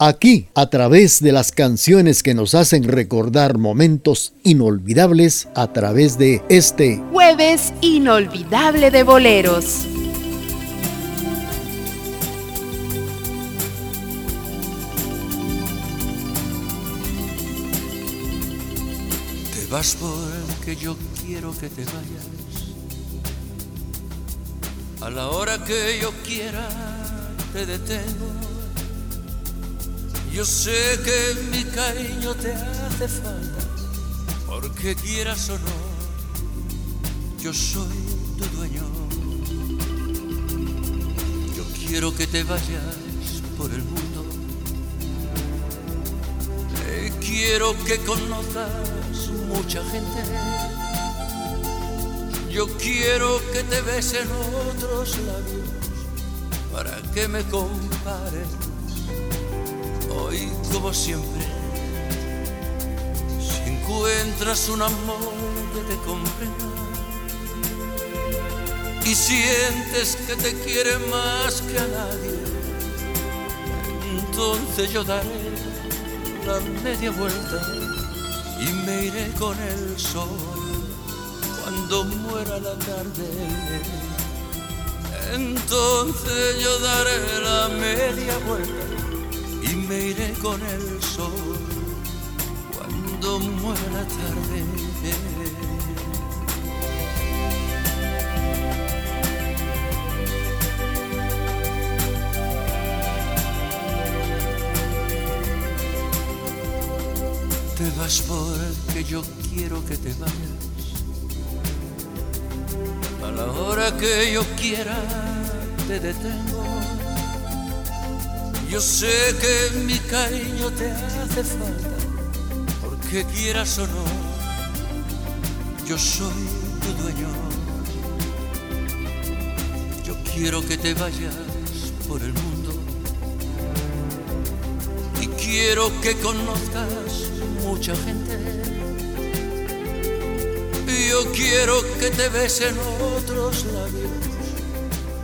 Aquí, a través de las canciones que nos hacen recordar momentos inolvidables, a través de este jueves inolvidable de boleros. Te vas porque yo quiero que te vayas. A la hora que yo quiera te detengo yo sé que mi cariño te hace falta, porque quieras o no, yo soy tu dueño. Yo quiero que te vayas por el mundo. Eh, quiero que conozcas mucha gente. Yo quiero que te besen otros labios para que me compares hoy como siempre, si encuentras un amor que te comprenda y sientes que te quiere más que a nadie, entonces yo daré la media vuelta y me iré con el sol cuando muera la tarde. Entonces yo daré la media vuelta me iré con el sol cuando muera tarde. Te vas porque yo quiero que te vayas. A la hora que yo quiera te detengo yo sé que mi cariño te hace falta, porque quieras o no, yo soy tu dueño. Yo quiero que te vayas por el mundo y quiero que conozcas mucha gente. Yo quiero que te besen otros labios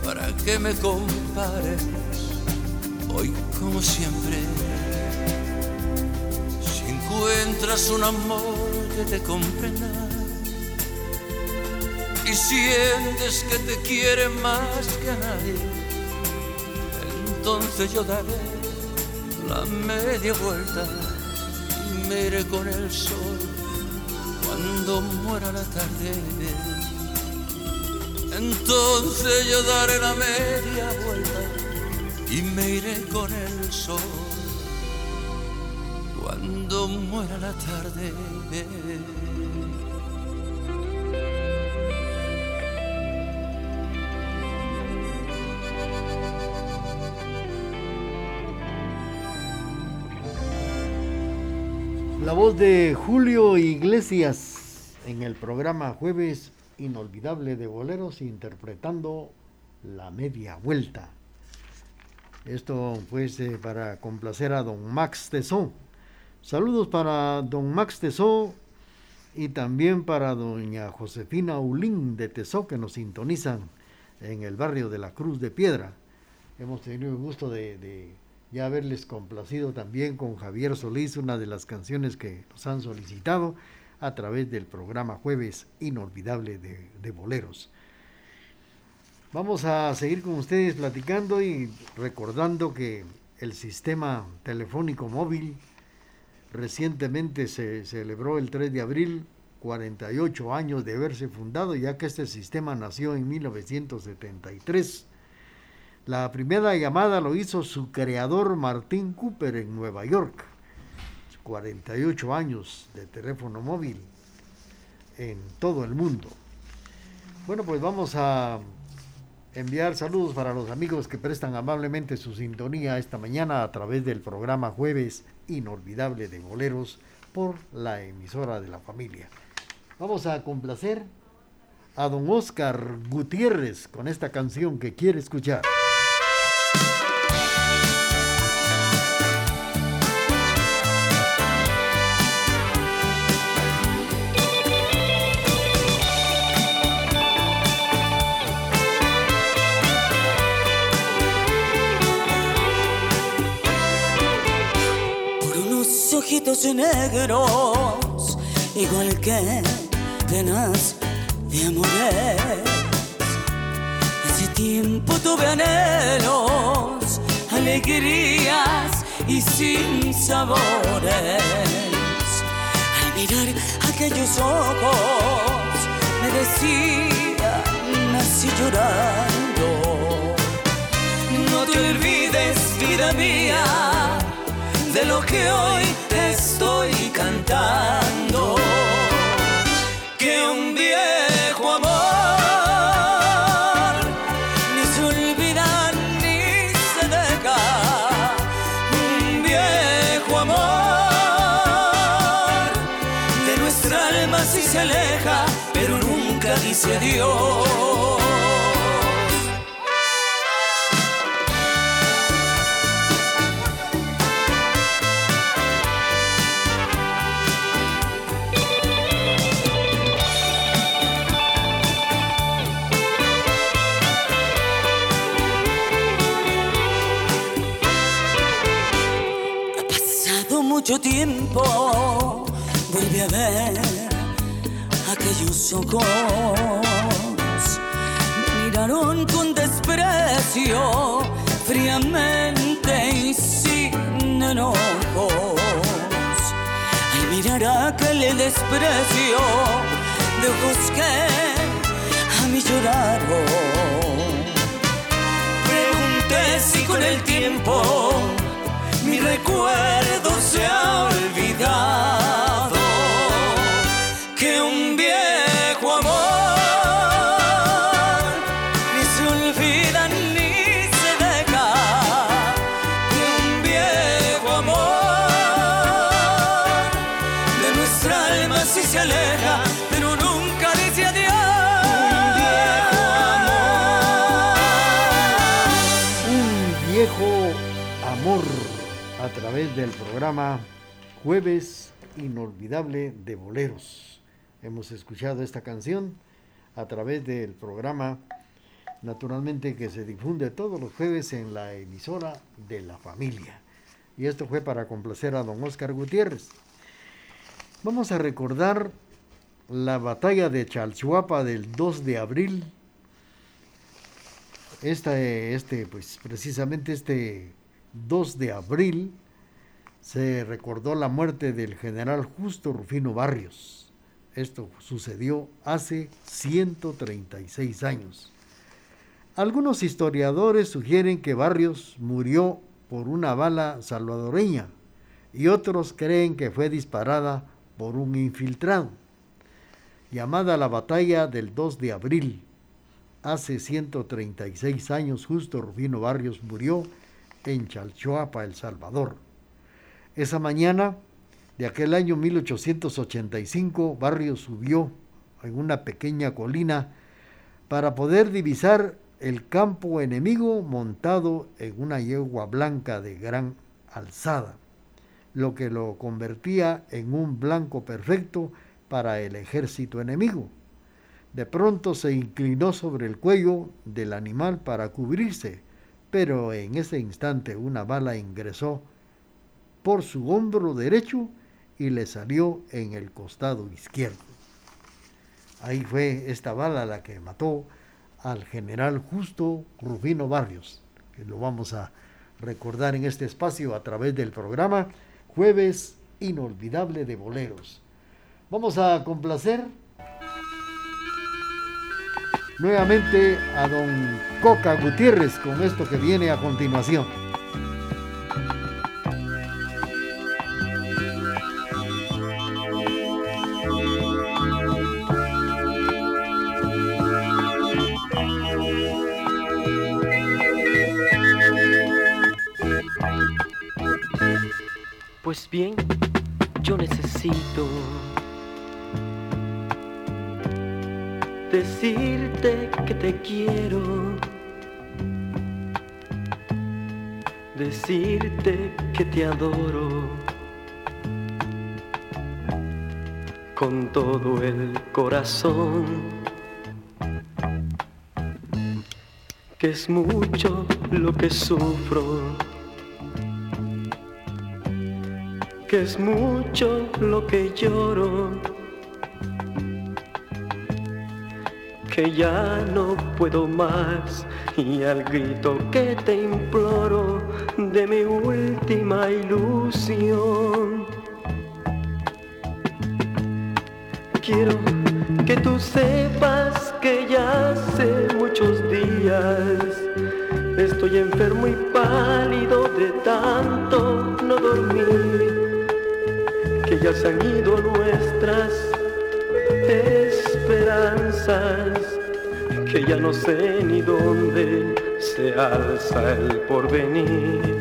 para que me compares hoy como siempre. Si encuentras un amor que te comprenda y sientes que te quiere más que a nadie, entonces yo daré la media vuelta y me iré con el sol cuando muera la tarde. Entonces yo daré la media vuelta y me iré con el sol cuando muera la tarde. La voz de Julio Iglesias en el programa Jueves Inolvidable de Boleros interpretando La Media Vuelta. Esto pues para complacer a don Max Tesó. Saludos para don Max Tesó y también para doña Josefina Ulín de Tesó que nos sintonizan en el barrio de la Cruz de Piedra. Hemos tenido el gusto de, ya haberles complacido también con Javier Solís una de las canciones que nos han solicitado a través del programa Jueves Inolvidable de Boleros. Vamos a seguir con ustedes platicando y recordando que el sistema telefónico móvil recientemente se celebró el 3 de abril 48 años de haberse fundado, ya que este sistema nació en 1973. La primera llamada lo hizo su creador Martín Cooper en Nueva York. 48 años de teléfono móvil en todo el mundo. Bueno, pues vamos a enviar saludos para los amigos que prestan amablemente su sintonía esta mañana a través del programa Jueves Inolvidable de Boleros por la emisora de la familia. Vamos a complacer a don Oscar Gutiérrez con esta canción que quiere escuchar. Ojitos negros, igual que penas de amores. Hace tiempo tuve anhelos, alegrías y sin sabores. Al mirar aquellos ojos, me decían así llorando. No te olvides, vida mía, de lo que hoy te estoy cantando. Que un viejo amor ni se olvida ni se deja. Un viejo amor de nuestra alma sí se aleja, pero nunca dice adiós. Tiempo, a ver aquellos ojos. Me miraron con desprecio, fríamente y sin enojos. Al mirar aquel desprecio de ojos que a mí lloraron. Pregunté si con el tiempo mi recuerdo se ha través del programa Jueves Inolvidable de Boleros. Hemos escuchado esta canción a través del programa, naturalmente que se difunde todos los jueves en la emisora de la familia. Y esto fue para complacer a don Oscar Gutiérrez. Vamos a recordar la batalla de Chalchuapa del 2 de abril esta, este, pues precisamente este 2 de abril se recordó la muerte del general Justo Rufino Barrios. Esto sucedió hace 136 años. Algunos historiadores sugieren que Barrios murió por una bala salvadoreña y otros creen que fue disparada por un infiltrado. Llamada la batalla del 2 de abril, hace 136 años justo Rufino Barrios murió en Chalchuapa, El Salvador. Esa mañana de aquel año 1885, Barrios subió en una pequeña colina para poder divisar el campo enemigo montado en una yegua blanca de gran alzada, lo que lo convertía en un blanco perfecto para el ejército enemigo. De pronto se inclinó sobre el cuello del animal para cubrirse, pero en ese instante una bala ingresó por su hombro derecho y le salió en el costado izquierdo. Ahí fue esta bala la que mató al general Justo Rufino Barrios, que lo vamos a recordar en este espacio a través del programa Jueves Inolvidable de Boleros. Vamos a complacer nuevamente a don Coca Gutiérrez con esto que viene a continuación. Quiero, decirte que te adoro con todo el corazón, que es mucho lo que sufro que es mucho lo que lloro, que ya no puedo más y al grito que te imploro de mi última ilusión. Quiero que tú sepas que ya hace muchos días estoy enfermo y pálido de tanto no dormir, que ya se han ido nuestras esperanzas, que ya no sé ni dónde se alza el porvenir.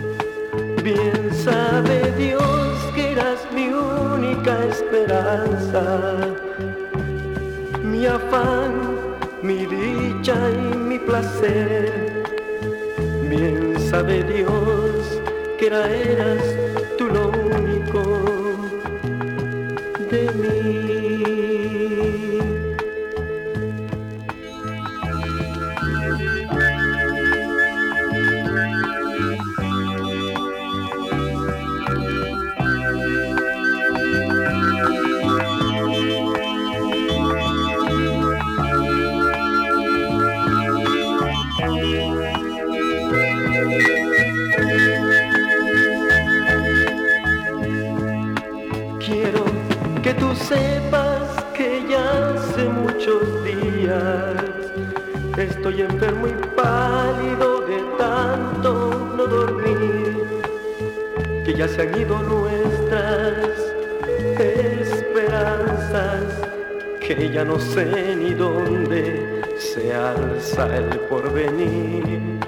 Bien sabe Dios que eras mi única esperanza mi afán, mi dicha y mi placer. Bien sabe Dios que era, eras tú lo único de mí. Estoy enfermo y pálido de tanto no dormir, que ya se han ido nuestras esperanzas, que ya no sé ni dónde se alza el porvenir.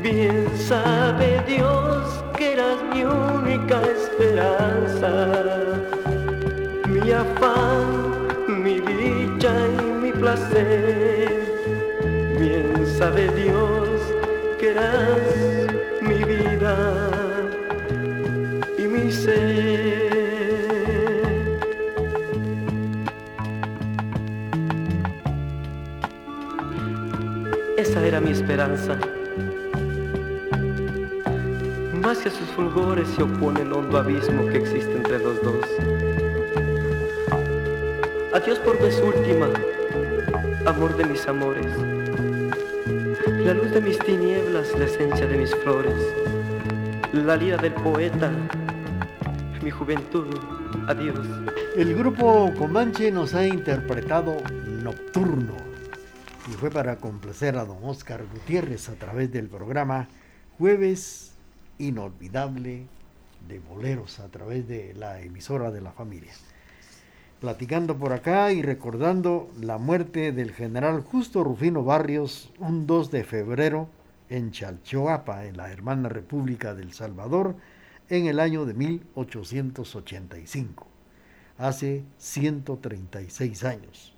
Bien sabe Dios que eras mi única esperanza, mi afán, mi dicha y mi placer Bien sabe Dios que eras mi vida y mi ser. Esa era mi esperanza. Más que sus fulgores se opone el hondo abismo que existe entre los dos. Adiós por vez última, amor de mis amores. La luz de mis tinieblas, la esencia de mis flores, la lira del poeta, mi juventud, adiós. El grupo Comanche nos ha interpretado Nocturno y fue para complacer a don Oscar Gutiérrez a través del programa Jueves Inolvidable de Boleros a través de la emisora de la familia platicando por acá y recordando la muerte del general Justo Rufino Barrios un 2 de febrero en Chalchoapa, en la hermana República del Salvador, en el año de 1885, hace 136 años.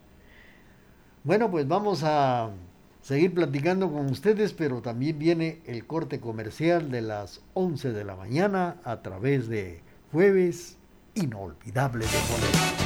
Bueno, pues vamos a seguir platicando con ustedes, pero también viene el corte comercial de las 11 de la mañana a través de Jueves Inolvidable de Bolero.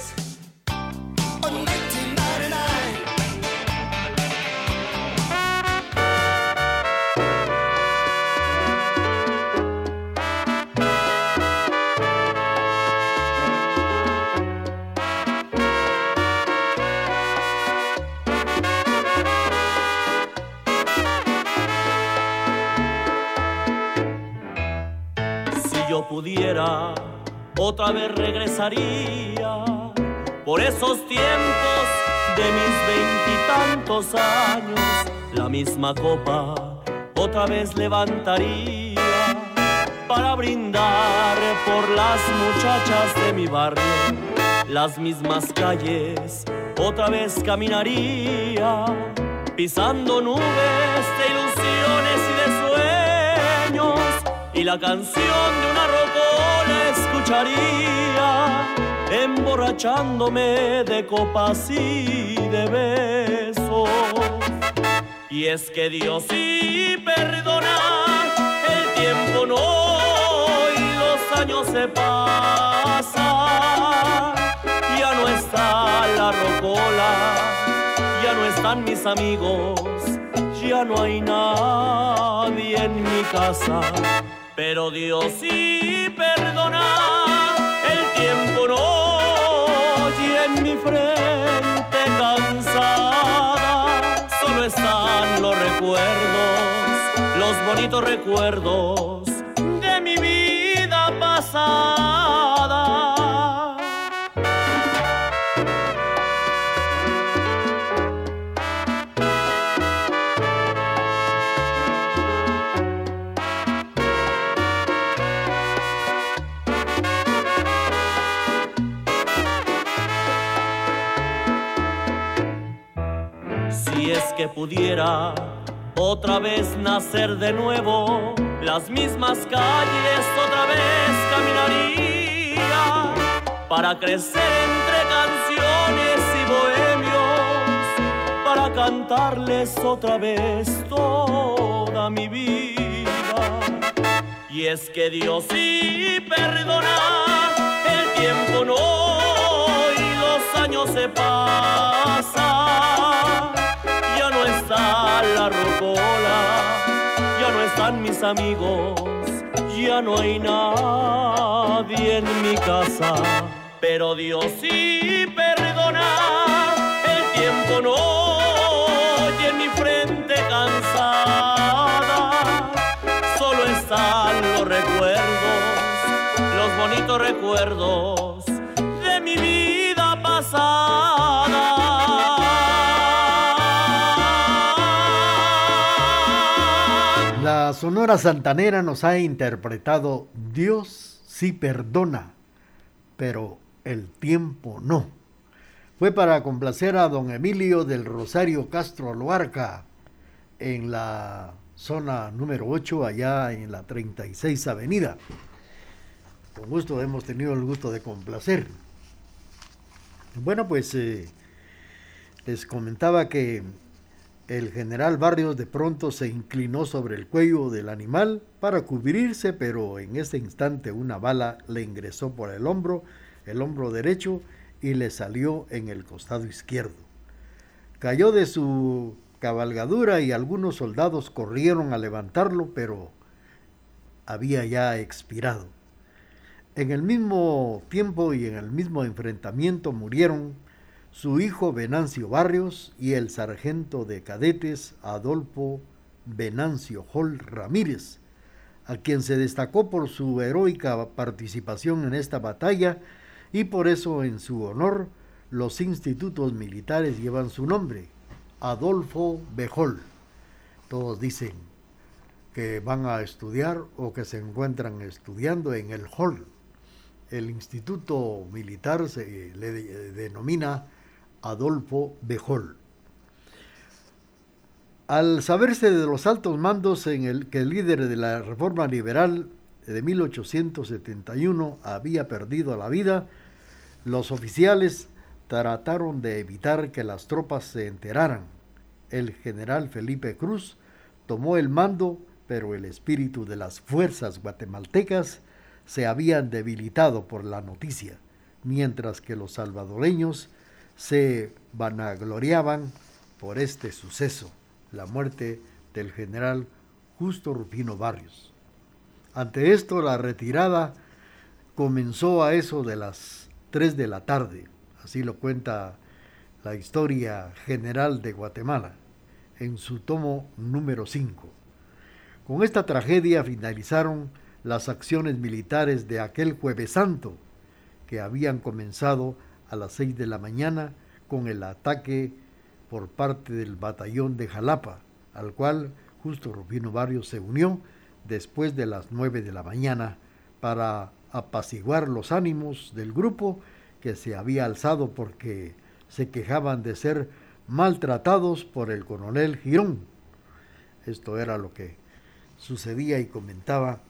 Por esos tiempos de mis veintitantos años. La misma copa otra vez levantaría para brindar por las muchachas de mi barrio. Las mismas calles otra vez caminaría pisando nubes de ilusiones y de sueños y la canción de una emborrachándome de copas y de besos. Y es que Dios sí perdona, el tiempo no y los años se pasan, ya no está la rocola, ya no están mis amigos, ya no hay nadie en mi casa, pero Dios sí perdona, el tiempo no, frente cansada solo están los recuerdos, los bonitos recuerdos que pudiera otra vez nacer de nuevo, las mismas calles otra vez caminaría para crecer entre canciones y bohemios, para cantarles otra vez toda mi vida. Y es que Dios sí perdona, el tiempo no y los años se pasan. Mis amigos, ya no hay nadie en mi casa. Pero Dios sí perdona, el tiempo no y en mi frente cansada. Solo están los recuerdos, los bonitos recuerdos Sonora Santanera nos ha interpretado Dios sí perdona, pero el tiempo no. Fue para complacer a don Emilio del Rosario Castro Loarca en la zona número 8, allá en la 36 Avenida. Con gusto hemos tenido el gusto de complacer. Bueno, pues eh, les comentaba que el general Barrios de pronto se inclinó sobre el cuello del animal para cubrirse, pero en ese instante una bala le ingresó por el hombro, el hombro derecho, y le salió en el costado izquierdo. Cayó de su cabalgadura y algunos soldados corrieron a levantarlo, pero había ya expirado. En el mismo tiempo y en el mismo enfrentamiento murieron su hijo Venancio Barrios y el sargento de cadetes Adolfo Venancio Hall Ramírez, a quien se destacó por su heroica participación en esta batalla y por eso en su honor los institutos militares llevan su nombre, Adolfo Bejol. Todos dicen que van a estudiar o que se encuentran estudiando en el Hall. El instituto militar se le de- denomina Adolfo Bejol. Al saberse de los altos mandos en el que el líder de la reforma liberal de 1871 había perdido la vida, los oficiales trataron de evitar que las tropas se enteraran. El general Felipe Cruz tomó el mando, pero el espíritu de las fuerzas guatemaltecas se habían debilitado por la noticia, mientras que los salvadoreños se vanagloriaban por este suceso, la muerte del general Justo Rufino Barrios. Ante esto, la retirada comenzó a eso de las 3 de la tarde, así lo cuenta la historia general de Guatemala, en su tomo número 5. Con esta tragedia finalizaron las acciones militares de aquel jueves santo, que habían comenzado a las 6 de la mañana con el ataque por parte del batallón de Jalapa, al cual Justo Rufino Barrios se unió después de las 9 de la mañana para apaciguar los ánimos del grupo que se había alzado porque se quejaban de ser maltratados por el coronel Girón. Esto era lo que sucedía y comentaba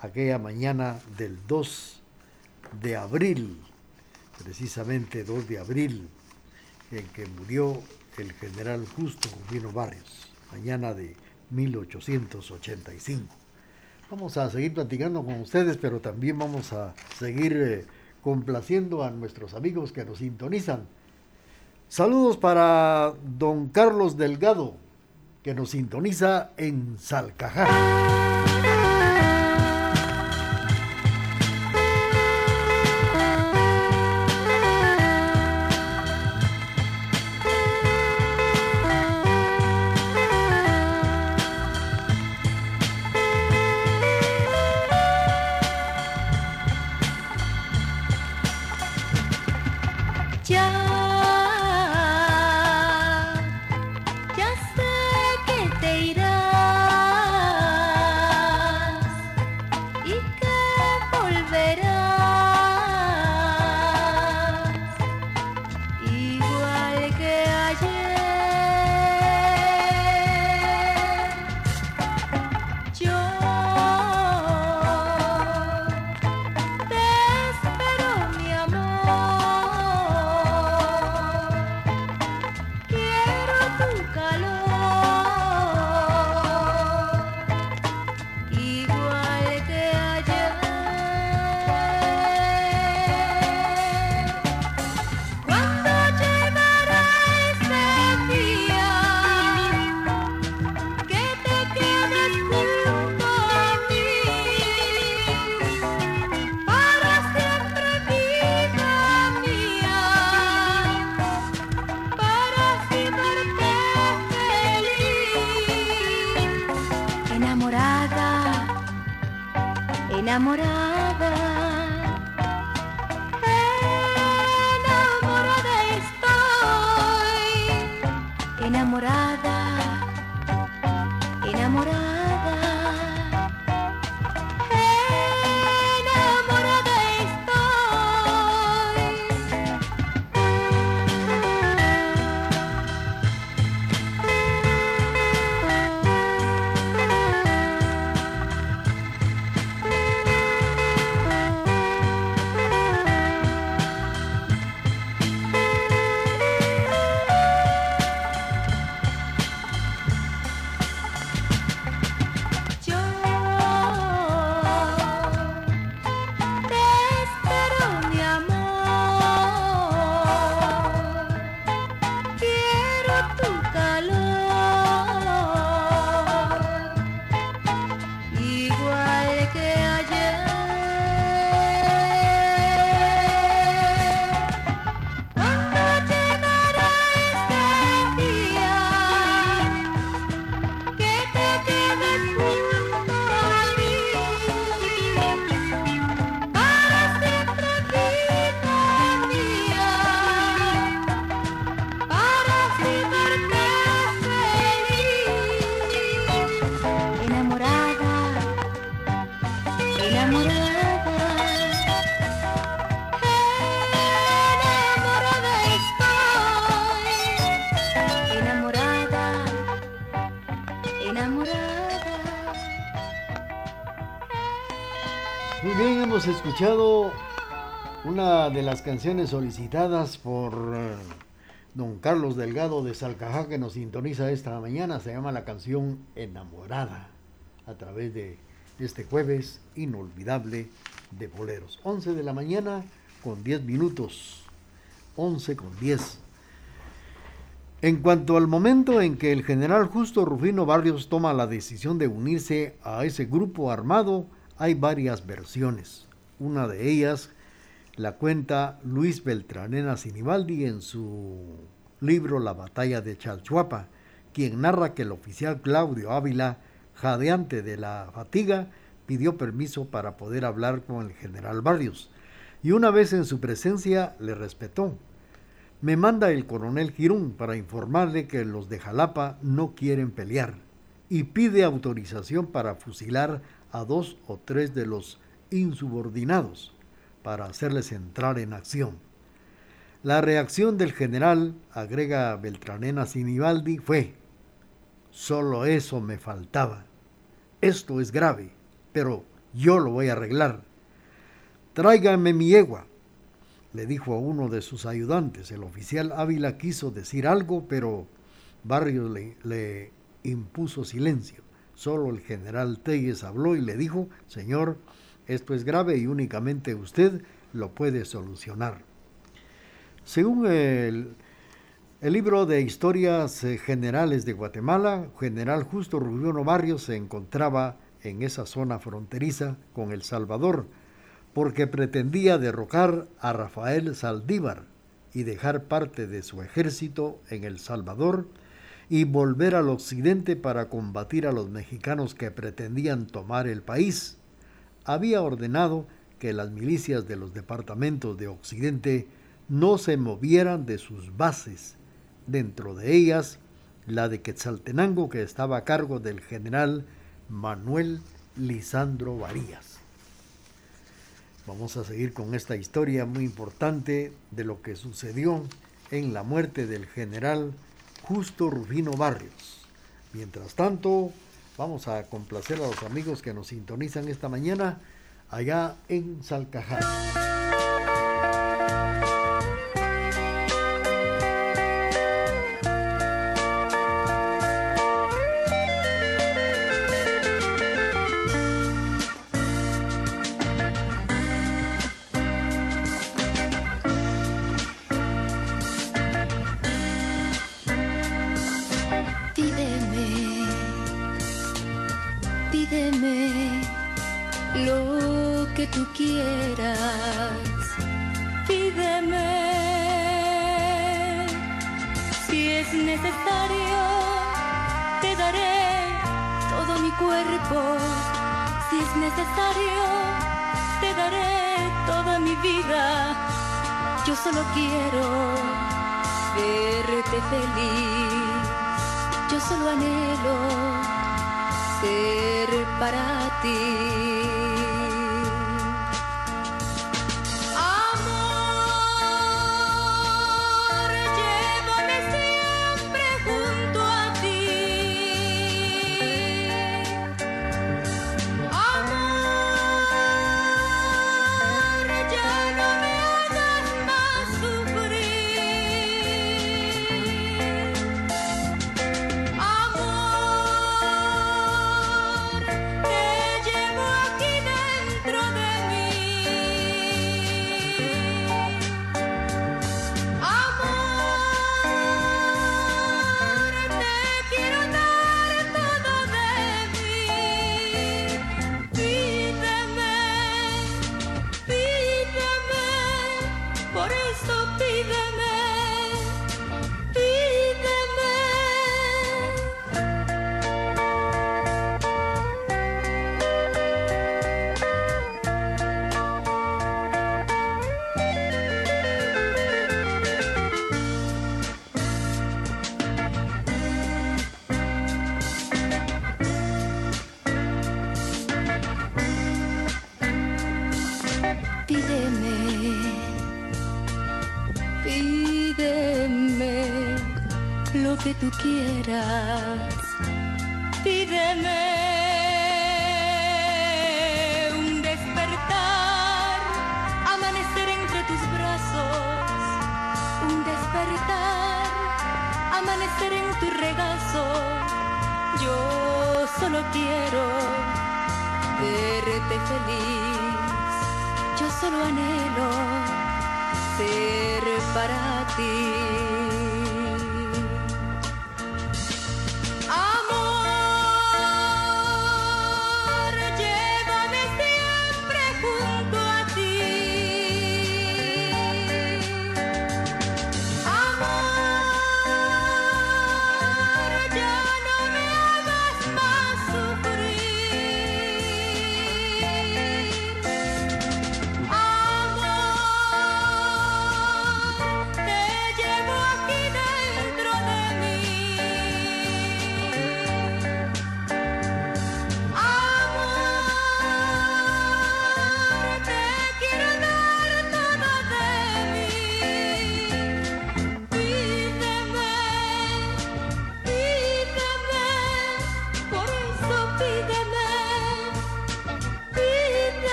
aquella mañana del 2 de abril, precisamente 2 de abril, en que murió el general Justo Rufino Barrios, mañana de 1885. Vamos a seguir platicando con ustedes, pero también vamos a seguir eh, complaciendo a nuestros amigos que nos sintonizan. Saludos para don Carlos Delgado, que nos sintoniza en Salcajá. Escuchado una de las canciones solicitadas por eh, don Carlos Delgado de Salcajá que nos sintoniza esta mañana. Se llama la canción Enamorada a través de este jueves inolvidable de boleros. 11 de la mañana con 10 minutos. 11 con 10. En cuanto al momento en que el general Justo Rufino Barrios toma la decisión de unirse a ese grupo armado, hay varias versiones. Una de ellas la cuenta Luis Beltranena Sinibaldi en su libro La batalla de Chalchuapa, quien narra que el oficial Claudio Ávila, jadeante de la fatiga, pidió permiso para poder hablar con el general Barrios, y una vez en su presencia le respetó. Me manda el coronel Girún para informarle que los de Jalapa no quieren pelear y pide autorización para fusilar a dos o tres de los insubordinados para hacerles entrar en acción. La reacción del general, agrega Beltranena Sinibaldi, fue, solo eso me faltaba. Esto es grave, pero yo lo voy a arreglar. Tráigame mi yegua, le dijo a uno de sus ayudantes. El oficial Ávila quiso decir algo, pero Barrios le, impuso silencio. Solo el general Telles habló y le dijo, Señor, esto es grave y únicamente usted lo puede solucionar. Según el, libro de Historias eh, Generales de Guatemala, General Justo Rubino Barrios se encontraba en esa zona fronteriza con El Salvador, porque pretendía derrocar a Rafael Saldívar y dejar parte de su ejército en El Salvador y volver al occidente para combatir a los mexicanos que pretendían tomar el país. Había ordenado que las milicias de los departamentos de occidente no se movieran de sus bases dentro de ellas la de Quetzaltenango que estaba a cargo del general Manuel Lisandro Varías. Vamos a seguir con esta historia muy importante de lo que sucedió en la muerte del general Justo Rufino Barrios. Mientras tanto, vamos a complacer a los amigos que nos sintonizan esta mañana allá en Salcajá. feliz. Yo solo anhelo ser para ti.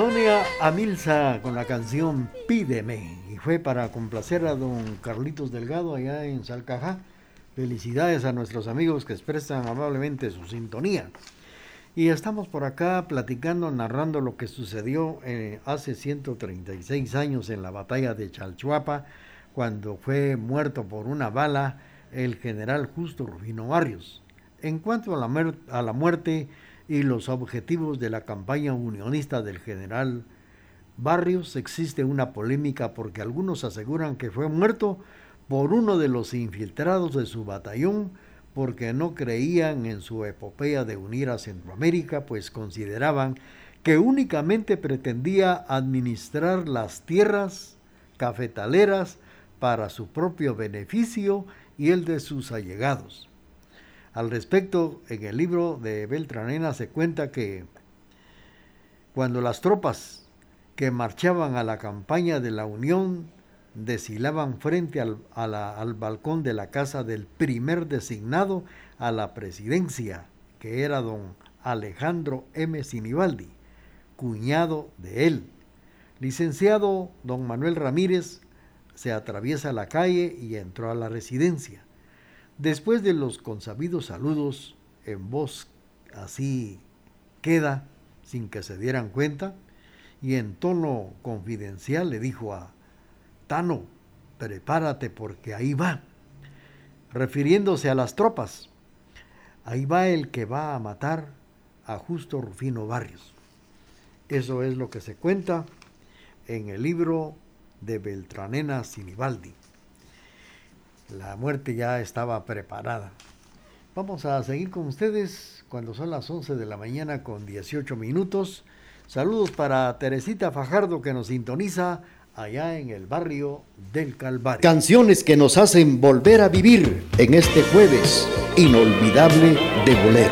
Sonia Amilza con la canción Pídeme y fue para complacer a don Carlitos Delgado allá en Salcajá. Felicidades a nuestros amigos que expresan amablemente su sintonía. Y estamos por acá platicando, narrando lo que sucedió eh, hace 136 años en la batalla de Chalchuapa, cuando fue muerto por una bala el general Justo Rufino Barrios. En cuanto a la, a la muerte y los objetivos de la campaña unionista del general Barrios, existe una polémica porque algunos aseguran que fue muerto por uno de los infiltrados de su batallón porque no creían en su epopeya de unir a Centroamérica, pues consideraban que únicamente pretendía administrar las tierras cafetaleras para su propio beneficio y el de sus allegados. Al respecto, en el libro de Beltranena se cuenta que cuando las tropas que marchaban a la campaña de la Unión deshilaban frente al, al, balcón de la casa del primer designado a la presidencia, que era don Alejandro M. Sinibaldi, cuñado de él. Licenciado don Manuel Ramírez se atraviesa la calle y entró a la residencia. Después de los consabidos saludos, en voz así queda, sin que se dieran cuenta, y en tono confidencial le dijo a Tano, prepárate porque ahí va, refiriéndose a las tropas, ahí va el que va a matar a Justo Rufino Barrios. Eso es lo que se cuenta en el libro de Beltranena Sinibaldi. La muerte ya estaba preparada. Vamos a seguir con ustedes cuando son las 11 de la mañana con 18 minutos. Saludos para Teresita Fajardo que nos sintoniza allá en el barrio del Calvario. Canciones que nos hacen volver a vivir en este jueves inolvidable de boleros.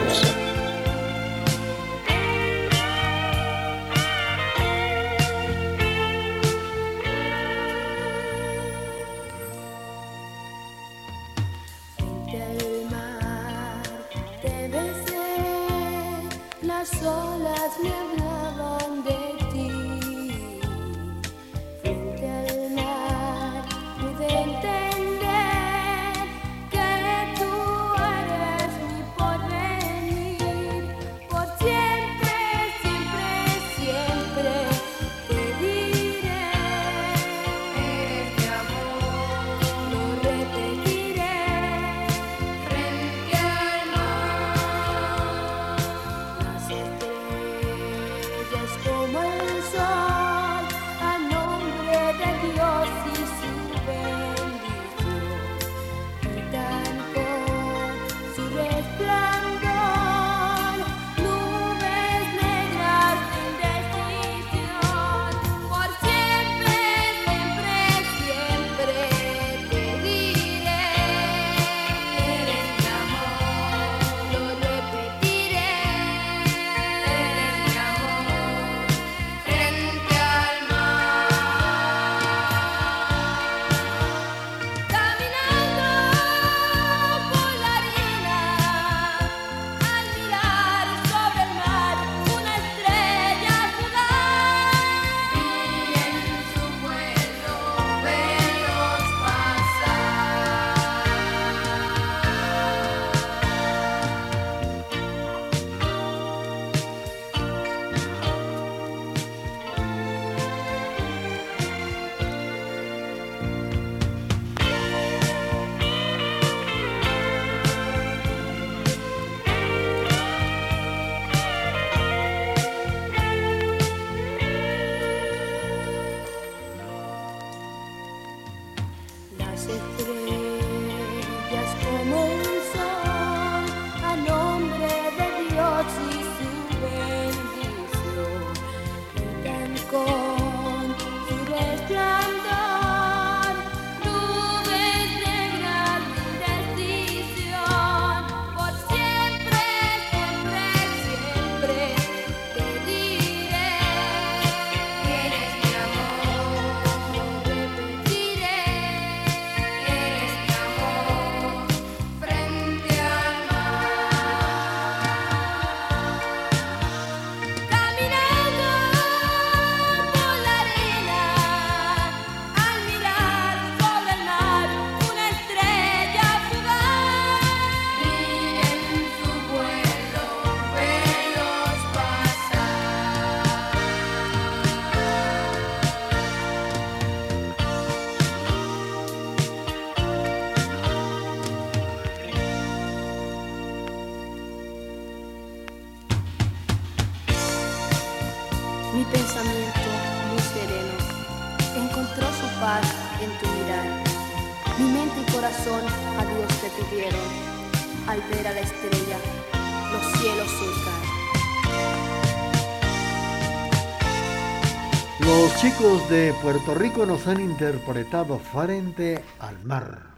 De Puerto Rico nos han interpretado Frente al Mar.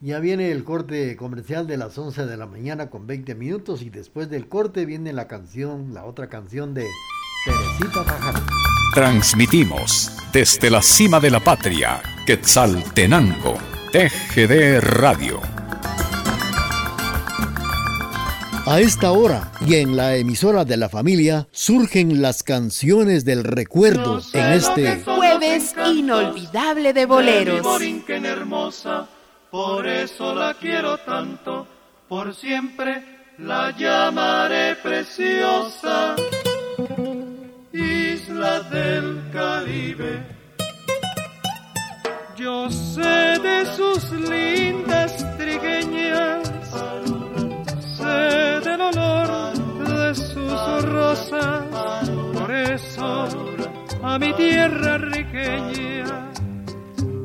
Ya viene el corte comercial de las 11 de la mañana con 20 minutos y después del corte viene la canción, la otra canción de Teresita Fajardo. Transmitimos desde la cima de la patria, Quetzaltenango, TGD Radio. A esta hora y en la emisora de la familia surgen las canciones del recuerdo en este jueves inolvidable de boleros. hermosa por eso la quiero tanto, por siempre la llamaré preciosa. Isla del Caribe. Yo sé de sus lindas por eso a mi tierra riqueña,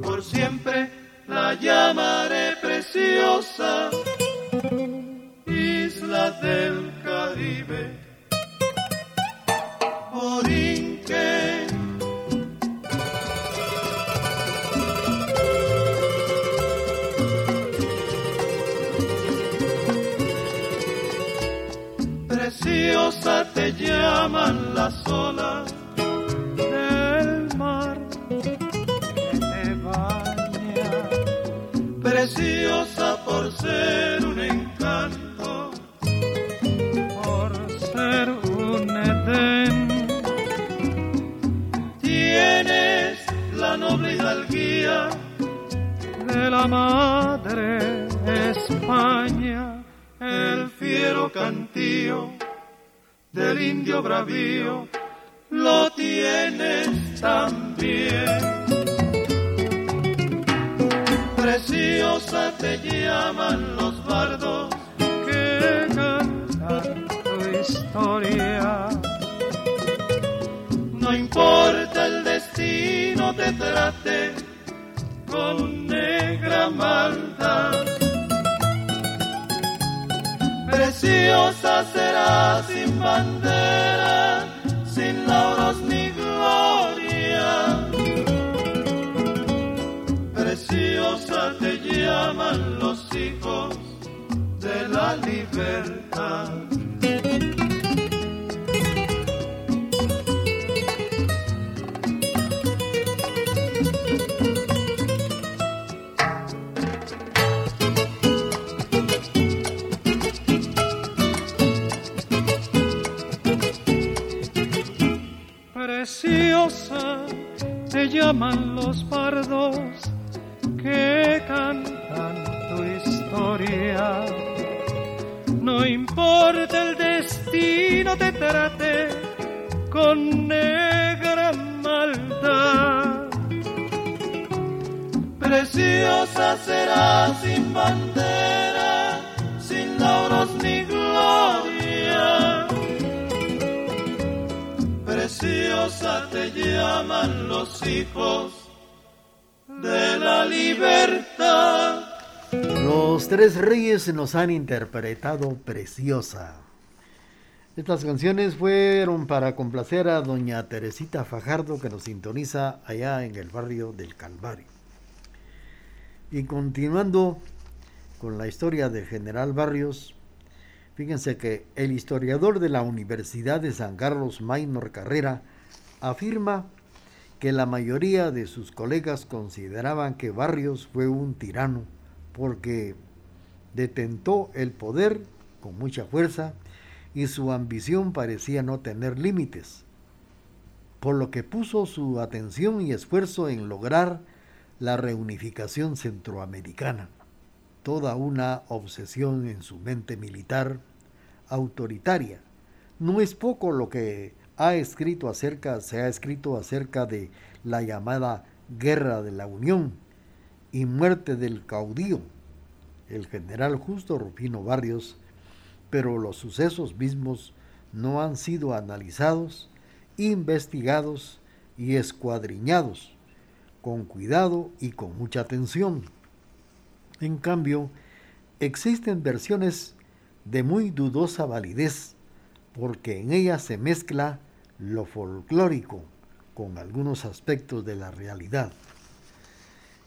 por siempre la llamaré preciosa, isla del Caribe. Borinque. Preciosa te llaman las olas preciosa por ser un encanto, por ser un Edén. Tienes la noble hidalguía de la madre España, el fiero cantío del indio bravío, lo tienes también preciosa te llaman los bardos que cantan tu historia. No importa el destino te trate con negra maldad. Preciosa será sin bandera, sin lauros ni gloria preciosa te llaman los hijos de la libertad. Preciosa te llaman los pardos que cantan tu historia. No importa el destino te trate con negra maldad. Preciosa será sin Te llaman los hijos de la libertad. Los tres reyes nos han interpretado preciosa. Estas canciones fueron para complacer a doña Teresita Fajardo que nos sintoniza allá en el barrio del Calvario. Y continuando con la historia del general Barrios, fíjense que el historiador de la Universidad de San Carlos Maynor Carrera afirma que la mayoría de sus colegas consideraban que Barrios fue un tirano porque detentó el poder con mucha fuerza y su ambición parecía no tener límites, por lo que puso su atención y esfuerzo en lograr la reunificación centroamericana, toda una obsesión en su mente militar autoritaria. No es poco lo que ha escrito acerca, se ha escrito acerca de la llamada Guerra de la Unión y muerte del caudillo, el general Justo Rufino Barrios, pero los sucesos mismos no han sido analizados investigados y escuadriñados, con cuidado y con mucha atención. En cambio, existen versiones de muy dudosa validez, porque en ellas se mezcla lo folclórico con algunos aspectos de la realidad.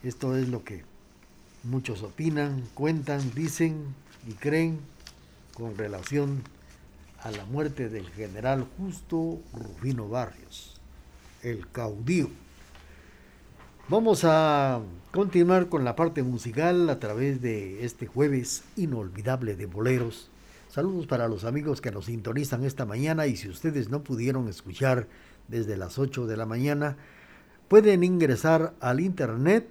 Esto es lo que muchos opinan, cuentan, dicen y creen con relación a la muerte del general Justo Rufino Barrios, el caudillo. Vamos a continuar con la parte musical a través de este jueves inolvidable de boleros. Saludos para los amigos que nos sintonizan esta mañana y si ustedes no pudieron escuchar desde las 8 de la mañana, pueden ingresar al internet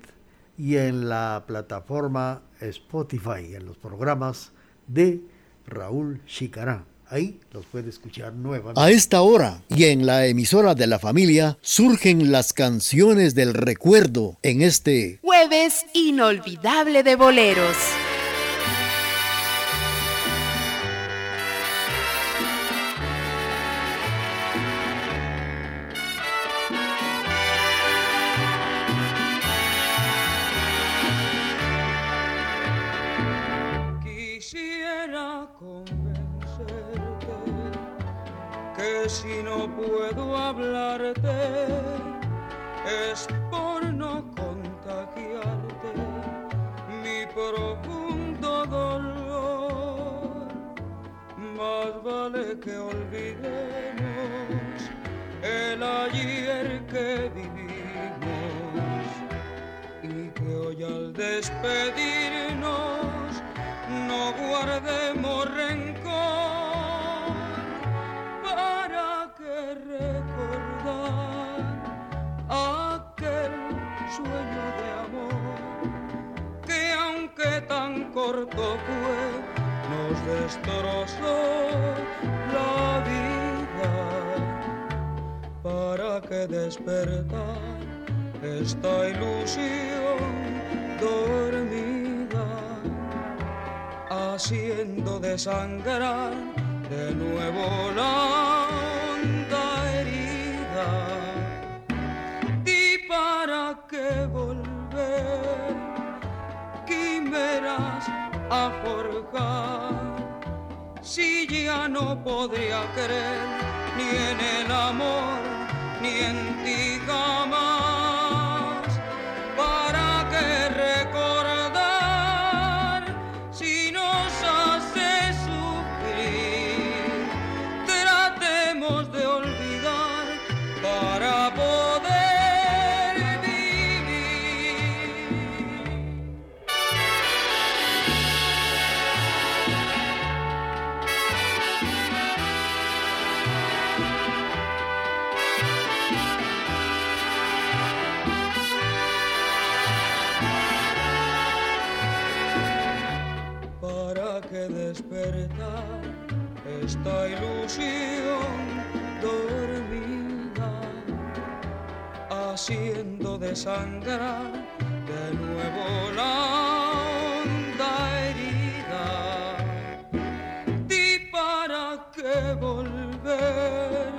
y en la plataforma Spotify, en los programas de Raúl Chicará. Ahí los puede escuchar nuevamente. A esta hora y en la emisora de la familia surgen las canciones del recuerdo en este jueves inolvidable de boleros. Despedirnos no guardemos rencor. sueño de amor que aunque tan corto fue, nos destrozó la vida para que despertar esta ilusión haciendo desangrar de nuevo la honda herida. Que volver, quimeras a forjar. Si ya no podría creer ni en el amor, ni en ti jamás, haciendo desangrar de nuevo la honda herida. ¿Y para qué volver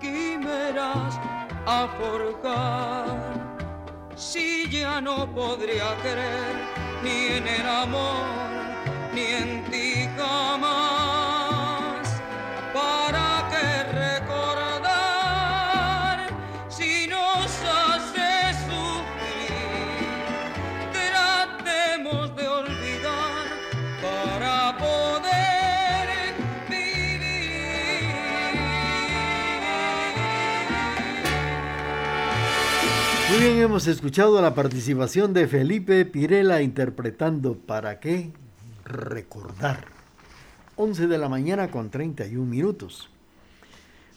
quimeras a forjar? Si ya no podría querer ni en el amor ni en ti jamás. Hemos escuchado la participación de Felipe Pirela interpretando ¿Para qué? recordar. 11 de la mañana con 31 minutos.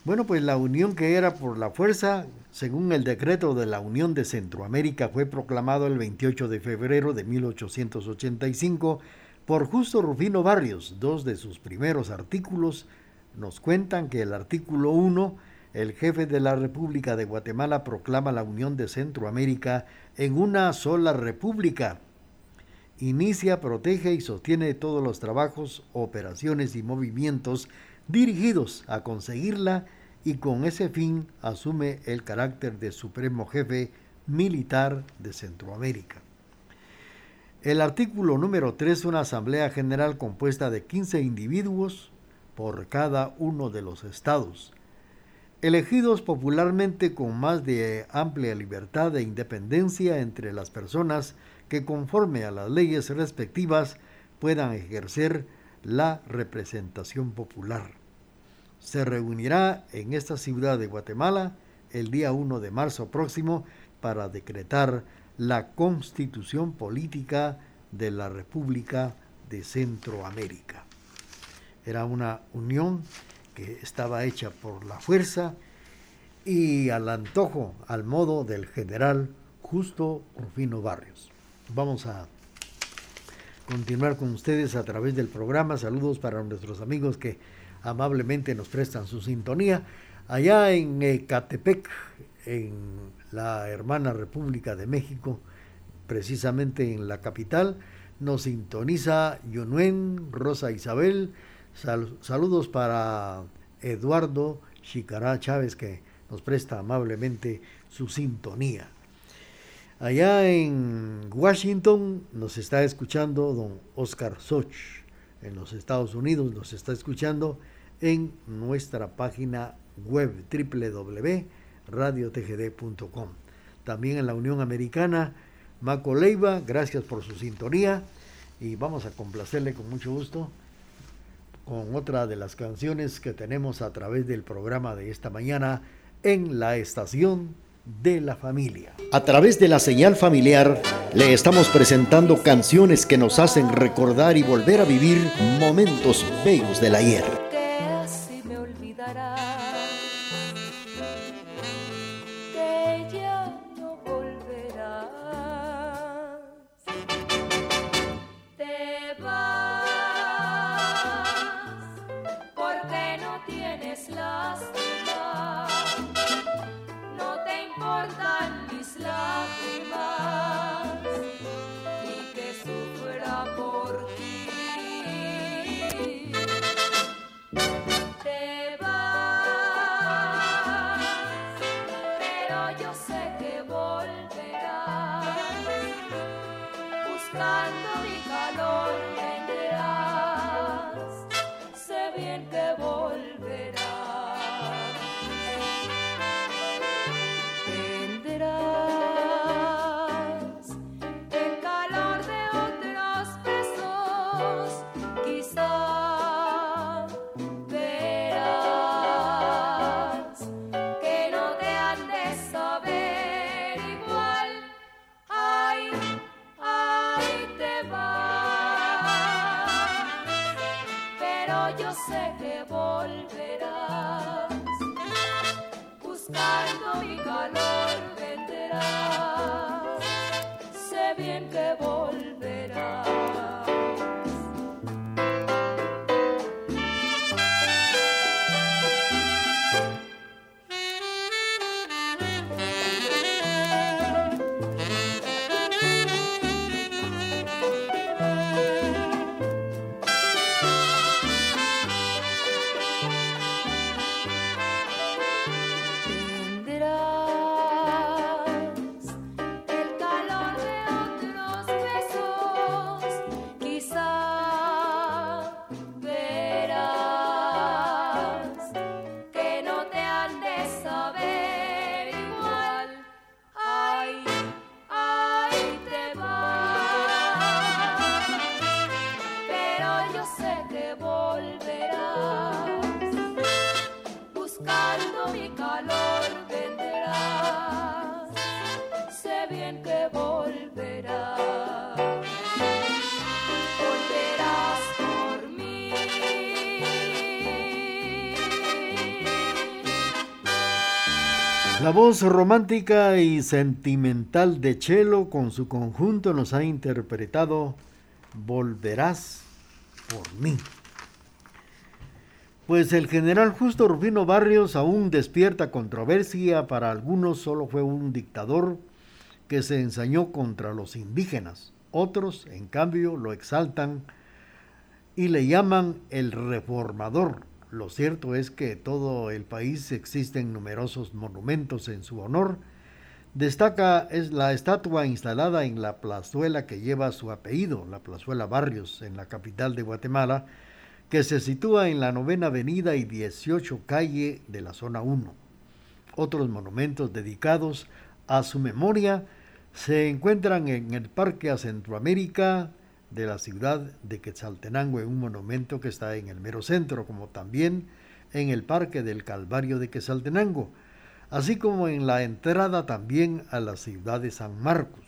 Bueno, pues la unión que era por la fuerza, según el decreto de la Unión de Centroamérica, fue proclamado el 28 de febrero de 1885 por Justo Rufino Barrios. Dos de sus primeros artículos nos cuentan que el artículo 1, el jefe de la República de Guatemala proclama la Unión de Centroamérica en una sola república inicia, protege y sostiene todos los trabajos, operaciones y movimientos dirigidos a conseguirla y con ese fin asume el carácter de supremo jefe militar de Centroamérica. El artículo número 3, una asamblea general compuesta de 15 individuos por cada uno de los estados, elegidos popularmente con más de amplia libertad e independencia entre las personas que conforme a las leyes respectivas puedan ejercer la representación popular. Se reunirá en esta ciudad de Guatemala el día 1 de marzo próximo para decretar la constitución política de la República de Centroamérica. Era una unión que estaba hecha por la fuerza y al antojo, al modo del general Justo Rufino Barrios. Vamos a continuar con ustedes a través del programa. Saludos para nuestros amigos que amablemente nos prestan su sintonía. Allá en Ecatepec, en la hermana República de México, precisamente en la capital, nos sintoniza Yunuen, Rosa Isabel. Saludos para Eduardo Chicará Chávez, que nos presta amablemente su sintonía. Allá en Washington nos está escuchando don Oscar Soch. En los Estados Unidos nos está escuchando en nuestra página web www.radiotgd.com. También en la Unión Americana, Maco Leiva, gracias por su sintonía y vamos a complacerle con mucho gusto con otra de las canciones que tenemos a través del programa de esta mañana en la estación de la familia. A través de la señal familiar le estamos presentando canciones que nos hacen recordar y volver a vivir momentos bellos del ayer. La voz romántica y sentimental de Chelo con su conjunto nos ha interpretado Volverás por mí. Pues el general Justo Rufino Barrios aún despierta controversia, para algunos solo fue un dictador que se ensañó contra los indígenas, otros en cambio lo exaltan y le llaman el reformador lo cierto es que todo el país existen numerosos monumentos en su honor. Destaca es la estatua instalada en la plazuela que lleva su apellido, la plazuela Barrios, en la capital de Guatemala, que se sitúa en la novena avenida y 18 calle de la zona 1. Otros monumentos dedicados a su memoria se encuentran en el Parque a Centroamérica de la ciudad de Quetzaltenango, en un monumento que está en el mero centro, como también en el Parque del Calvario de Quetzaltenango, así como en la entrada también a la ciudad de San Marcos.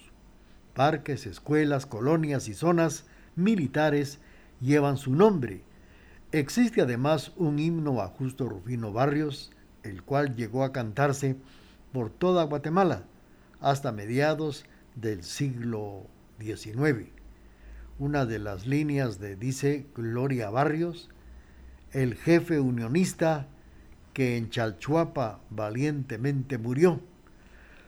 Parques, escuelas, colonias y zonas militares llevan su nombre. Existe además un himno a Justo Rufino Barrios, el cual llegó a cantarse por toda Guatemala hasta mediados del siglo XIX. Una de las líneas de dice Gloria Barrios, el jefe unionista que en Chalchuapa valientemente murió.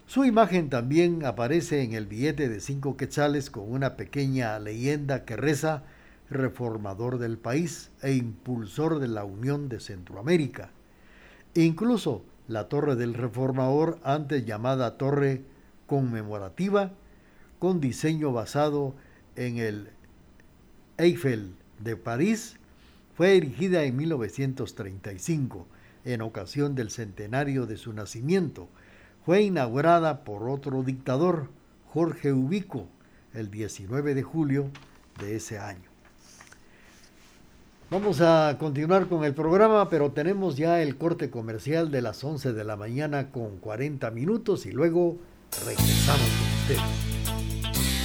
Su imagen también aparece en el billete de cinco quetzales con una pequeña leyenda que reza reformador del país e impulsor de la Unión de Centroamérica. Incluso la Torre del Reformador, antes llamada Torre conmemorativa con diseño basado en el Eiffel de París, fue erigida en 1935 en ocasión del centenario de su nacimiento. Fue inaugurada por otro dictador, Jorge Ubico, el 19 de julio de ese año. Vamos a continuar con el programa, pero tenemos ya el corte comercial de las 11 de la mañana con 40 minutos y luego Regresamos con ustedes.